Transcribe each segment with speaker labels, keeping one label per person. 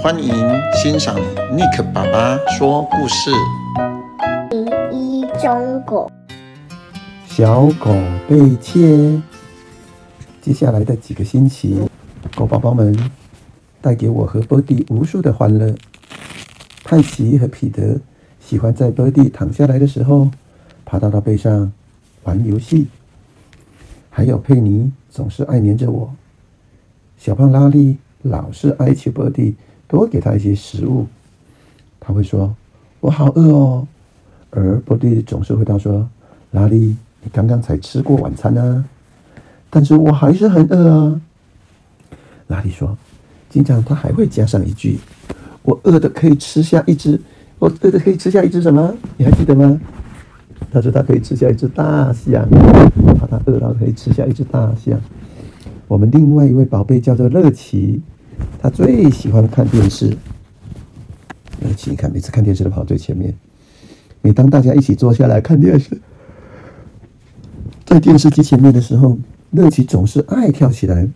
Speaker 1: 欢迎欣赏尼克爸爸说故事。
Speaker 2: 第一中狗，
Speaker 3: 小狗被切。接下来的几个星期，狗宝宝们带给我和波蒂无数的欢乐。泰奇和彼得喜欢在波蒂躺下来的时候，爬到他背上玩游戏。还有佩妮总是爱黏着我。小胖拉力老是哀求波蒂。多给他一些食物，他会说：“我好饿哦。”而波蒂总是回答说：“拉力，你刚刚才吃过晚餐呢。”但是我还是很饿啊。拉力说：“经常他还会加上一句：‘我饿的可以吃下一只，我饿的可以吃下一只什么？你还记得吗？’他说他可以吃下一只大象，怕他饿到可以吃下一只大象。我们另外一位宝贝叫做乐奇。他最喜欢看电视。乐奇，你看，每次看电视都跑最前面。每当大家一起坐下来看电视，在电视机前面的时候，乐奇总是爱跳起来，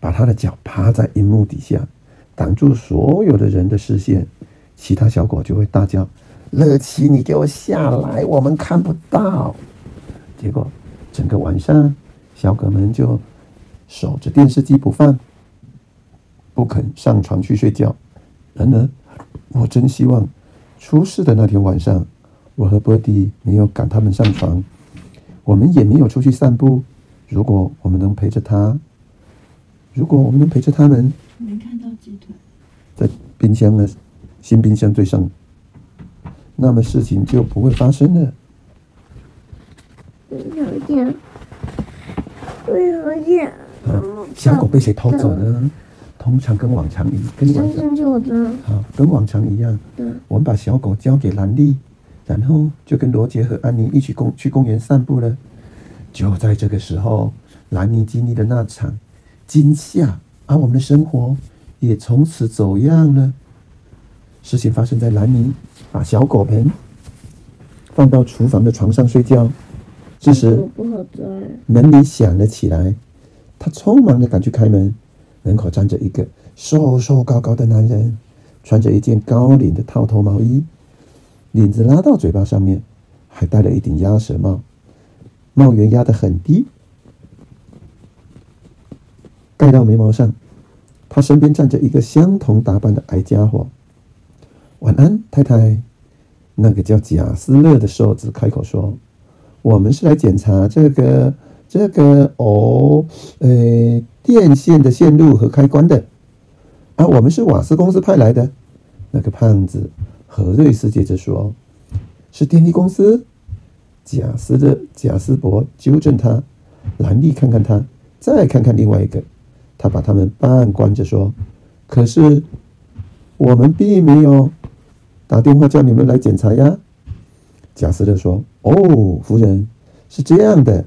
Speaker 3: 把他的脚趴在荧幕底下，挡住所有的人的视线。其他小狗就会大叫：“乐奇，你给我下来，我们看不到。”结果整个晚上，小狗们就守着电视机不放。不肯上床去睡觉。然而，我真希望出事的那天晚上，我和波迪没有赶他们上床，我们也没有出去散步。如果我们能陪着他，如果我们能陪着他们，
Speaker 4: 没看到鸡腿，
Speaker 3: 在冰箱的新冰箱最上，那么事情就不会发生了。
Speaker 2: 我好像，我好像，
Speaker 3: 啊，小狗被谁偷走呢？通常跟往常一跟往常好，跟往常一样。对，我们把小狗交给兰莉，然后就跟罗杰和安妮一起公去公园散步了。就在这个时候，兰妮经历的那场惊吓，而我们的生活也从此走样了。事情发生在兰妮把小狗盆放到厨房的床上睡觉，这时门铃响了起来，她匆忙的赶去开门。门口站着一个瘦瘦高高的男人，穿着一件高领的套头毛衣，领子拉到嘴巴上面，还戴了一顶鸭舌帽，帽檐压得很低，盖到眉毛上。他身边站着一个相同打扮的矮家伙。晚安，太太。那个叫贾斯勒的瘦子开口说：“我们是来检查这个。”这个哦，呃，电线的线路和开关的，啊，我们是瓦斯公司派来的。那个胖子何瑞斯接着说：“是电力公司。”贾斯的贾斯伯纠正他。兰利看看他，再看看另外一个，他把他们半关着说：“可是我们并没有打电话叫你们来检查呀。”贾斯勒说：“哦，夫人，是这样的。”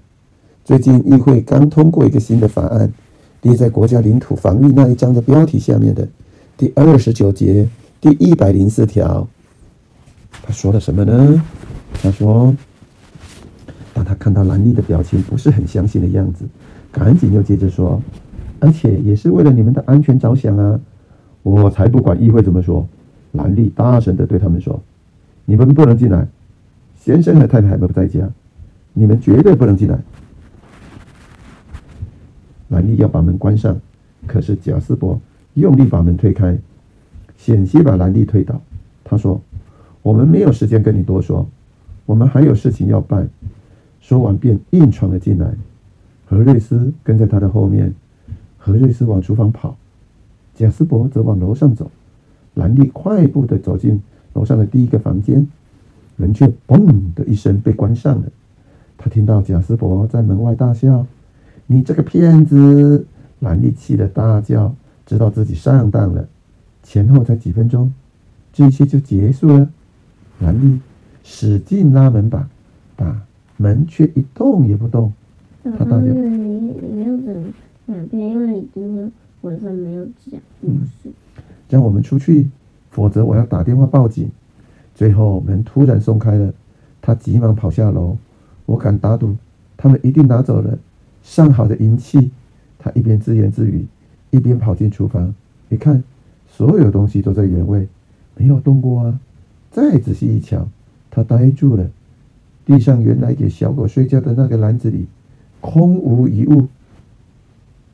Speaker 3: 最近议会刚通过一个新的法案，列在国家领土防御那一章的标题下面的第二十九节第一百零四条。他说了什么呢？他说，当他看到兰利的表情不是很相信的样子，赶紧又接着说，而且也是为了你们的安全着想啊！我才不管议会怎么说。兰利大声地对他们说：“你们不能进来，先生和太太们不在家，你们绝对不能进来。”兰利要把门关上，可是贾斯伯用力把门推开，险些把兰利推倒。他说：“我们没有时间跟你多说，我们还有事情要办。”说完便硬闯了进来。何瑞斯跟在他的后面。何瑞斯往厨房跑，贾斯伯则往楼上走。兰利快步地走进楼上的第一个房间，门却“嘣”的一声被关上了。他听到贾斯伯在门外大笑。你这个骗子！兰丽气得大叫，知道自己上当了。前后才几分钟，这一切就结束了。兰丽使劲拉门把，把门却一动也不动。他大叫：“你你没有怎哪边？因为你今天晚上没有讲故事。让我们出去，否则我要打电话报警。”最后门突然松开了，他急忙跑下楼。我敢打赌，他们一定拿走了。上好的银器，他一边自言自语，一边跑进厨房。一看，所有东西都在原位，没有动过啊。再仔细一瞧，他呆住了。地上原来给小狗睡觉的那个篮子里，空无一物。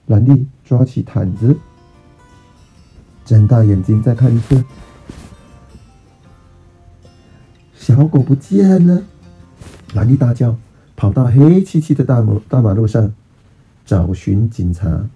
Speaker 3: 兰利抓起毯子，睁大眼睛再看一次，小狗不见了。兰利大叫，跑到黑漆漆的大马大马路上，找寻警察。